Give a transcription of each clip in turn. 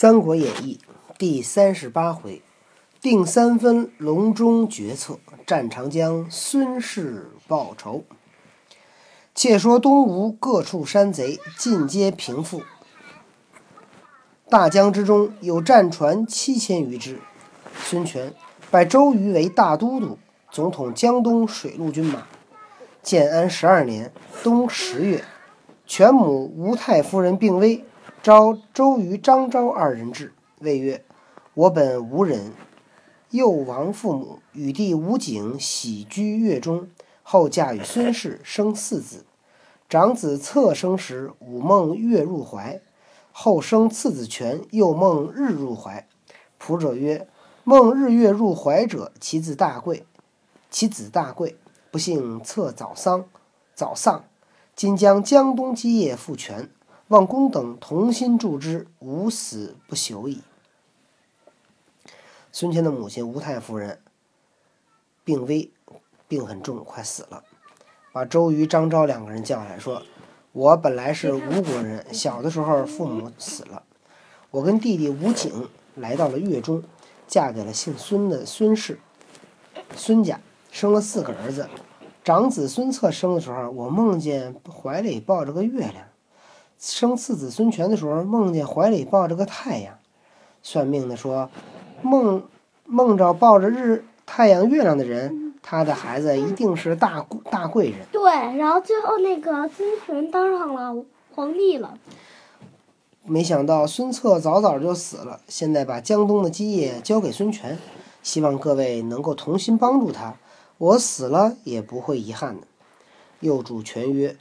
三国演义》第三十八回，定三分，隆中决策，战长江，孙氏报仇。且说东吴各处山贼尽皆平复，大江之中有战船七千余只。孙权拜周瑜为大都督，总统江东水陆军马。建安十二年冬十月，权母吴太夫人病危。召周瑜、张昭二人至，谓曰：“我本吴人，幼亡父母，与弟吴景喜居越中，后嫁与孙氏，生四子。长子策生时，午梦月入怀；后生次子权，又梦日入怀。仆者曰：梦日月入怀者，其子大贵，其子大贵。不幸策早丧，早丧，今将江东基业复权。”望公等同心助之，无死不朽矣。孙权的母亲吴太夫人病危，病很重，快死了。把周瑜、张昭两个人叫来说：“我本来是吴国人，小的时候父母死了，我跟弟弟吴景来到了越中，嫁给了姓孙的孙氏，孙家生了四个儿子。长子孙策生的时候，我梦见怀里抱着个月亮。”生次子孙权的时候，梦见怀里抱着个太阳。算命的说，梦梦着抱着日太阳、月亮的人，他的孩子一定是大大贵人。对，然后最后那个孙权当上了皇帝了。没想到孙策早早就死了，现在把江东的基业交给孙权，希望各位能够同心帮助他。我死了也不会遗憾的。又主权曰。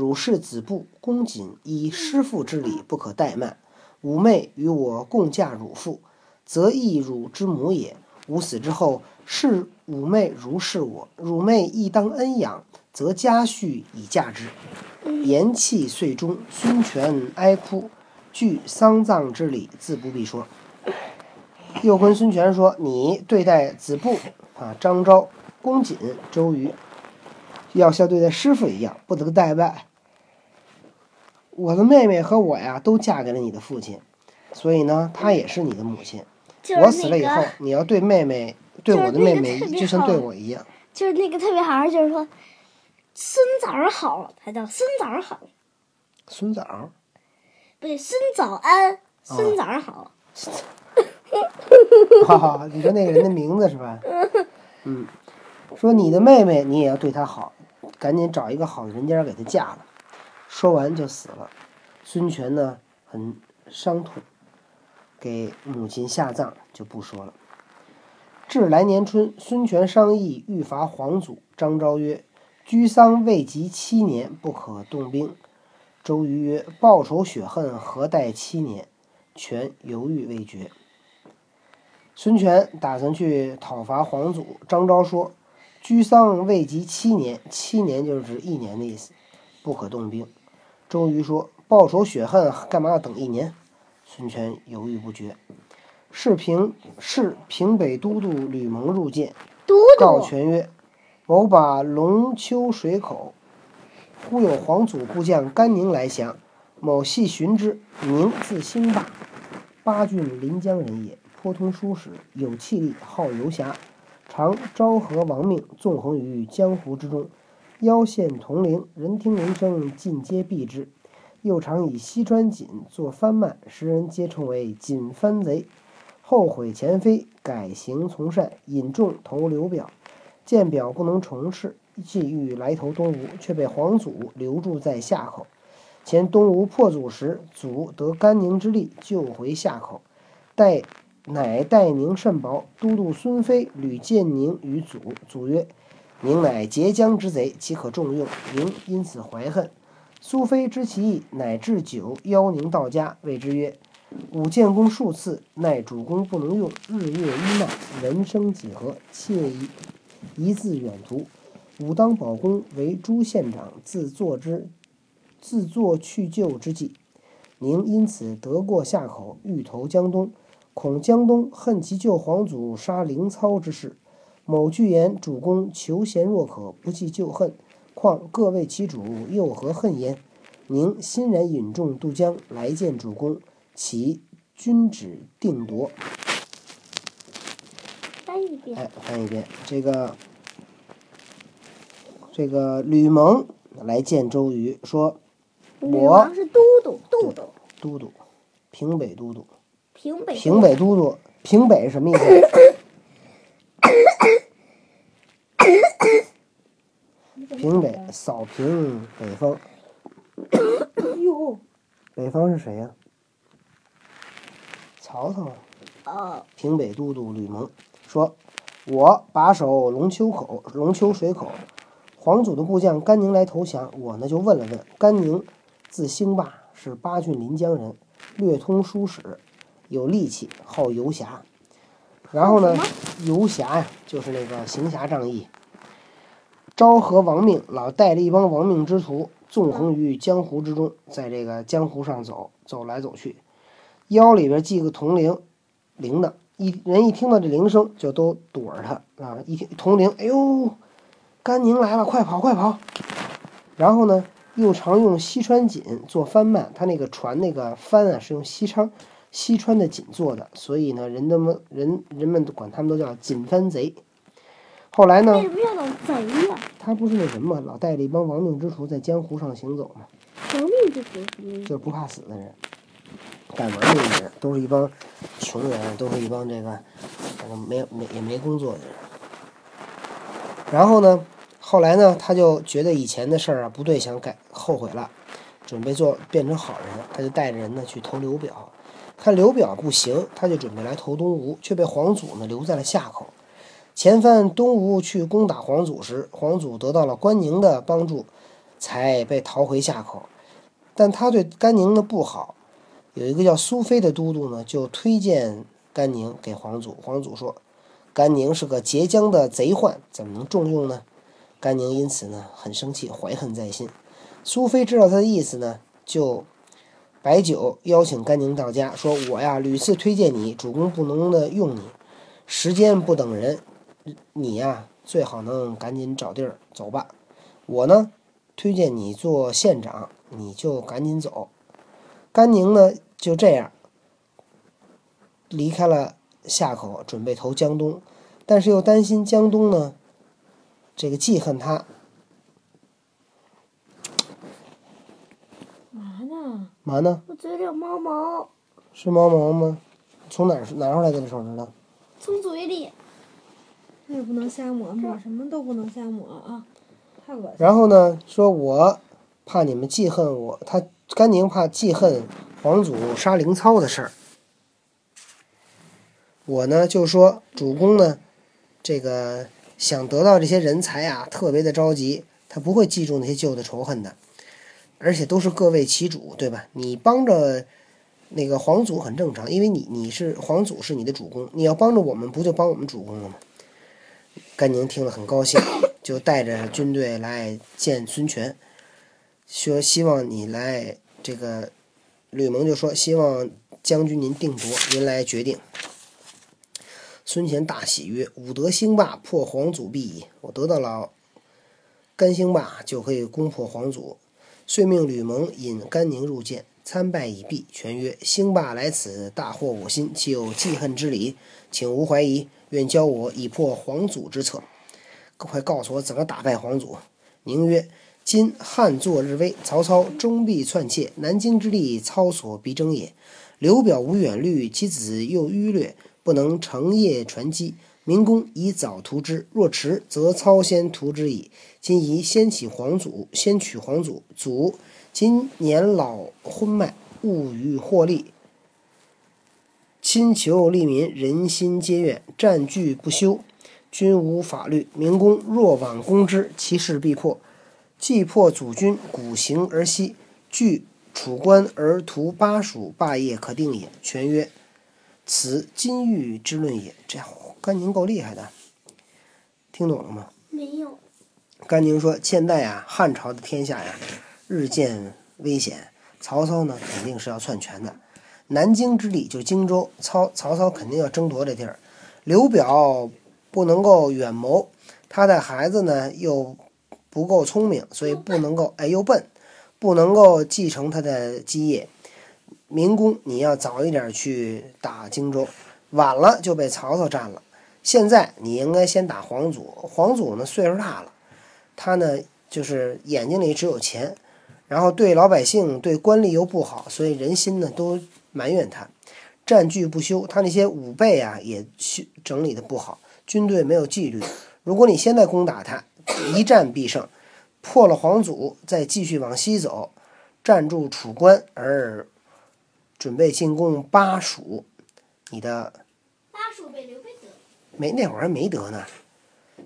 汝是子布、公瑾，以师父之礼，不可怠慢。吾妹与我共嫁汝父，则亦汝之母也。吾死之后，视吾妹如是我，汝妹亦当恩养，则家婿以嫁之。言讫遂终，孙权哀哭，具丧葬之礼，自不必说。又跟孙权说：“你对待子布啊，张昭、公瑾、周瑜。”要像对待师傅一样，不得怠慢。我的妹妹和我呀，都嫁给了你的父亲，所以呢，她也是你的母亲。我死了以后，你要对妹妹，对我的妹妹，就像对我一样。就是那个特别好，就是说，孙早儿好，他叫孙早儿好。孙早儿。不对，孙早安，孙早儿好。哈哈，你说那个人的名字是吧？嗯。说你的妹妹，你也要对她好。赶紧找一个好的人家给她嫁了。说完就死了。孙权呢很伤痛，给母亲下葬就不说了。至来年春，孙权商议欲伐黄祖。张昭曰：“居丧未及七年，不可动兵。”周瑜曰：“报仇雪恨，何待七年？”权犹豫未决。孙权打算去讨伐黄祖。张昭说。居丧未及七年，七年就是指一年的意思，不可动兵。周瑜说：“报仇雪恨，干嘛要等一年？”孙权犹豫不决。是平是平北都督吕蒙入见，告权曰：“某把龙丘水口，忽有黄祖部将甘宁来降，某系寻之。宁字兴霸，巴郡临江人也，颇通书史，有气力，好游侠。”常昭和亡命，纵横于江湖之中，腰线铜铃，人听人声，尽皆避之。又常以西川锦作番幔，时人皆称为锦番贼。后悔前非，改行从善，引众投刘表。见表不能从事，既欲来投东吴，却被黄祖留住在夏口。前东吴破祖时，祖得甘宁之力，救回夏口。待。乃待宁甚薄，都督孙飞屡见宁与祖。祖曰：“宁乃截江之贼，岂可重用？”宁因此怀恨。苏飞知其意，乃置酒邀宁到家，谓之曰：“吾建功数次，奈主公不能用，日月依难，人生几何？妾一一自远图。吾当保公为诸县长，自作之，自作去就之计。”宁因此得过夏口，欲投江东。恐江东恨其救皇祖杀凌操之事，某具言主公求贤若渴，不计旧恨，况各为其主，又何恨焉？宁欣然引众渡江来见主公，其君旨定夺。翻一遍。哎，翻一遍。这个这个吕蒙来见周瑜，说吕我是都督，都督，都督，平北都督，平北。平北都督，平北是什么意思？平北扫平北方，哟。北方是谁呀、曹操。啊，平北都督吕蒙说：“我把守龙丘口，龙丘水口，黄祖的部将甘宁来投降，我呢就问了问。甘宁字兴霸，是巴郡临江人，略通书史，有力气，好游侠。然后呢，游侠呀，就是那个行侠仗义。昭和亡命，老带着一帮亡命之徒，纵横于江湖之中，在这个江湖上走，走来走去，腰里边系个铜铃，铃的，一人一听到这铃声就都躲着他啊！一听铜铃，哎呦，甘宁来了，快跑快跑！然后呢，又常用西川锦做帆幔，他那个船那个帆啊是用西昌西川的锦做的，所以呢，人们人人们都管他们都叫锦帆贼。后来呢为，什么要老贼呀？他不是那什么，老带着一帮亡命之徒在江湖上行走吗？亡命之徒什么意思？就是不怕死的人，敢玩命的人，都是一帮穷人，都是一帮这个这个没有没也没工作的人。然后呢，后来呢，他就觉得以前的事儿啊不对，想改，后悔了，准备做变成好人，他就带着人呢去投刘表，看刘表不行，他就准备来投东吴，却被黄祖呢留在了夏口。前番东吴去攻打黄祖时，黄祖得到了关宁的帮助，才被逃回夏口。但他对甘宁的不好，有一个叫苏飞的都督呢，就推荐甘宁给黄祖。黄祖说，甘宁是个截江的贼患，怎么能重用呢？甘宁因此呢很生气，怀恨在心。苏飞知道他的意思呢，就摆酒邀请甘宁到家，说我呀屡次推荐你，主公不能的用你，时间不等人，你呀最好能赶紧找地儿走吧。我呢推荐你做县长，你就赶紧走。甘宁呢就这样离开了夏口，准备投江东，但是又担心江东呢这个记恨他，嘛呢？嘛呢？我嘴里有毛毛，是猫毛吗？从哪儿哪儿出来的这手指头？从嘴里。那也不能瞎抹，抹什么都不能瞎抹啊，太恶心。然后呢，说我怕你们记恨我，他甘宁怕记恨皇祖杀凌操的事儿。我呢就说主公呢，这个想得到这些人才啊，特别的着急，他不会记住那些旧的仇恨的，而且都是各为其主，对吧？你帮着那个皇祖很正常，因为你你是皇祖是你的主公，你要帮着我们，不就帮我们主公了吗？甘宁听了很高兴，就带着军队来见孙权，说希望你来这个。吕蒙就说希望将军您定夺，您来决定。孙权大喜曰：“吾得兴霸，破黄祖必矣。我得到了甘兴霸，就可以攻破黄祖。”遂命吕蒙引甘宁入见，参拜已毕。权曰：“兴霸来此，大获我心，岂有记恨之理？请无怀疑，愿教我以破黄祖之策。快告诉我怎么打败黄祖。”宁曰：“今汉作日危，曹操终必篡窃，南京之地，操所必争也。刘表无远虑，其子又愚略，不能成夜传机。明公宜早图之，若迟，则操先图之矣。今宜先起皇祖，先取皇祖。祖今年老昏迈，物与获利，亲求利民，人心皆怨，战惧不休。君无法律，明公若往攻之，其势必破。既破祖君，古行而息，据楚关而图巴蜀，霸业可定也。权曰：“此金玉之论也。”这样，甘宁够厉害的，听懂了吗？没有。甘宁说：“现在呀，汉朝的天下呀，日渐危险。曹操呢，肯定是要篡权的。南京之地就是荆州，曹曹操肯定要争夺这地儿。刘表不能够远谋，他的孩子呢又不够聪明，所以不能够哎又笨，不能够继承他的基业。明公你要早一点去打荆州，晚了就被曹操占了。现在你应该先打皇祖，皇祖呢岁数大了，他呢就是眼睛里只有钱，然后对老百姓、对官吏又不好，所以人心呢都埋怨他，占据不休。他那些武备啊也修整理的不好，军队没有纪律。如果你现在攻打他，一战必胜，破了皇祖，再继续往西走，占住楚关，而准备进攻巴蜀，你的。没那会儿还没得呢。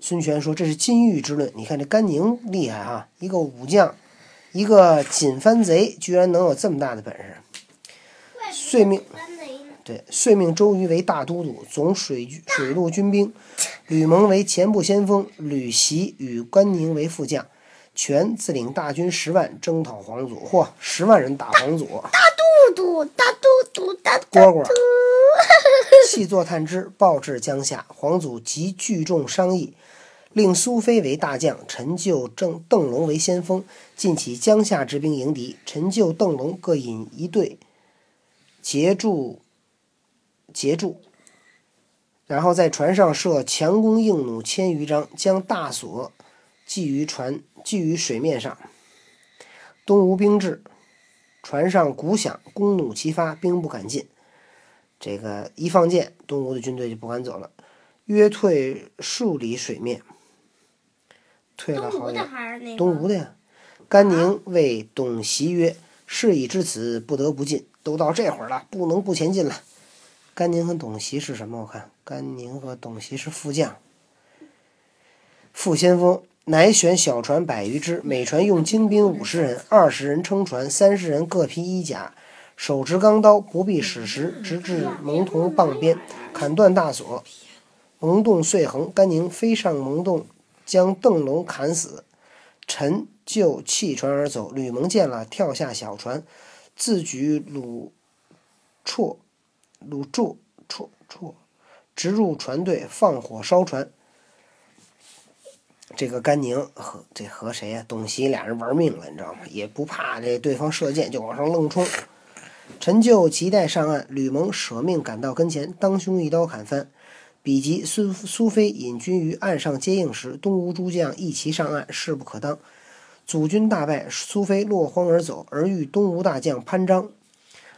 孙权说：“这是金玉之论。你看这甘宁厉害哈，一个武将，一个锦帆贼，居然能有这么大的本事。遂命？对，遂命周瑜为大都督，总水军水陆军兵；吕蒙为前部先锋，吕袭与甘宁为副将。权自领大军十万，征讨黄祖。嚯，十万人打黄祖！大都督大都督大都蝈蝈细作探知，报至江夏。皇祖即聚众商议，令苏飞为大将，陈就、郑邓龙为先锋，尽起江夏之兵迎敌。陈就、邓龙各引一队，截住截住，然后在船上设强弓硬弩千余张，将大锁系于船系于水面上。东吴兵至，船上鼓响，弓弩齐发，兵不敢进。这个一放箭，东吴的军队就不敢走了，约退数里水面，退了好远。东吴的呀。甘宁谓董袭曰：“事已至此，不得不进。都到这会儿了，不能不前进了。”甘宁和董袭是什么？我看甘宁和董袭是副将，副先锋。乃选小船百余只，每船用精兵五十人，二十人撑船，三十人各披衣甲，手持钢刀，不必使时，直至蒙头傍边，砍断大锁。蒙洞遂横，甘宁飞上蒙洞，将邓龙砍死。陈就弃船而走。吕蒙见了，跳下小船，自举鲁绰、鲁绰、绰绰，直入船队，放火烧船。这个甘宁和这和谁呀、董袭俩人玩命了，你知道吗？也不怕这对方射箭，就往上愣冲。陈就急待上岸，吕蒙舍命赶到跟前，当胸一刀砍翻。比及苏苏飞引军于岸上接应时，东吴诸将一齐上岸，势不可当。祖军大败，苏飞落荒而走，而遇东吴大将潘璋，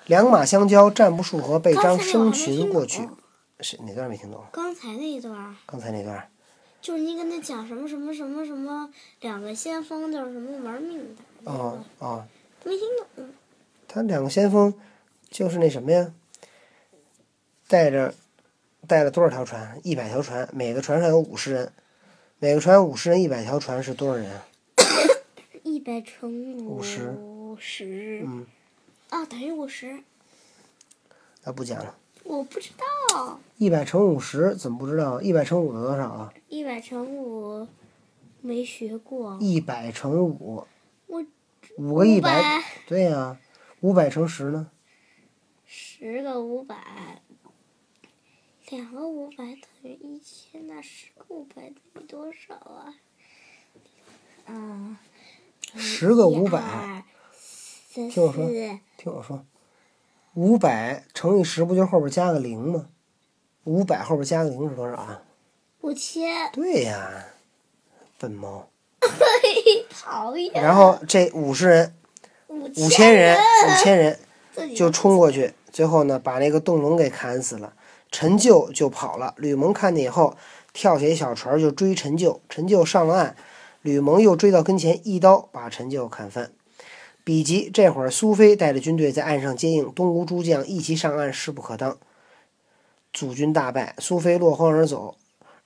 两马相交，战不数合，被张生擒过去。是哪段没听懂？刚才那一段刚才那段？就是你跟他讲什么什么什么什么，两个先锋就是什么玩命的，哦哦，没听懂。他两个先锋就是那什么呀？带着带了多少条船？一百条船，每个船上有五十人，每个船五十人，一百条船是多少人啊？一百乘五十五十，嗯，啊，等于五十。那不讲了。我不知道，一百乘五十怎么不知道？一百乘五得多少啊？一百乘五没学过。一百乘五，我五个一百，500对呀、五百乘十呢？十个五百，两个五百等于一千，那十个五百等于多少啊？嗯，十个五百，听我说听我说，五百乘以十不就后边加个零吗？五百后边加个零是多少啊？五千，对呀，笨猫。讨厌。然后这五十人、五五千人、五千人就冲过去，最后呢把那个邓龙给砍死了。陈旧就跑了，吕蒙看见以后，跳下一小船就追陈旧，陈旧上了岸，吕蒙又追到跟前，一刀把陈旧砍翻。比及这会儿，苏飞带着军队在岸上接应，东吴诸将一齐上岸，势不可当。祖军大败，苏飞落荒而走，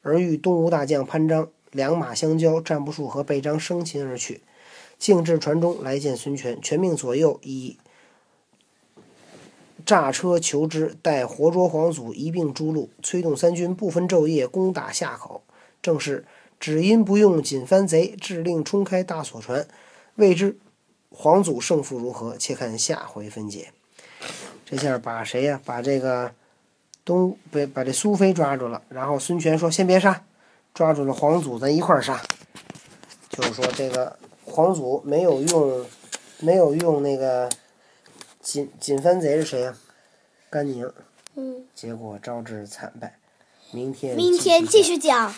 而遇东吴大将潘璋，两马相交，战不数合，被张生擒而去。径至船中来见孙权，权命左右以诈车求之，待活捉皇祖，一并诛戮。催动三军不分昼夜攻打夏口。正是只因不用锦帆贼，致令冲开大锁船。未知皇祖胜负如何？且看下回分解。这下把谁呀、把这个东被把这苏飞抓住了。然后孙权说：“先别杀，抓住了皇祖，咱一块儿杀。”就是说这个皇祖没有用，没有用那个锦锦帆贼是谁呀、甘宁，嗯，结果招致惨败。明天明天继续。讲。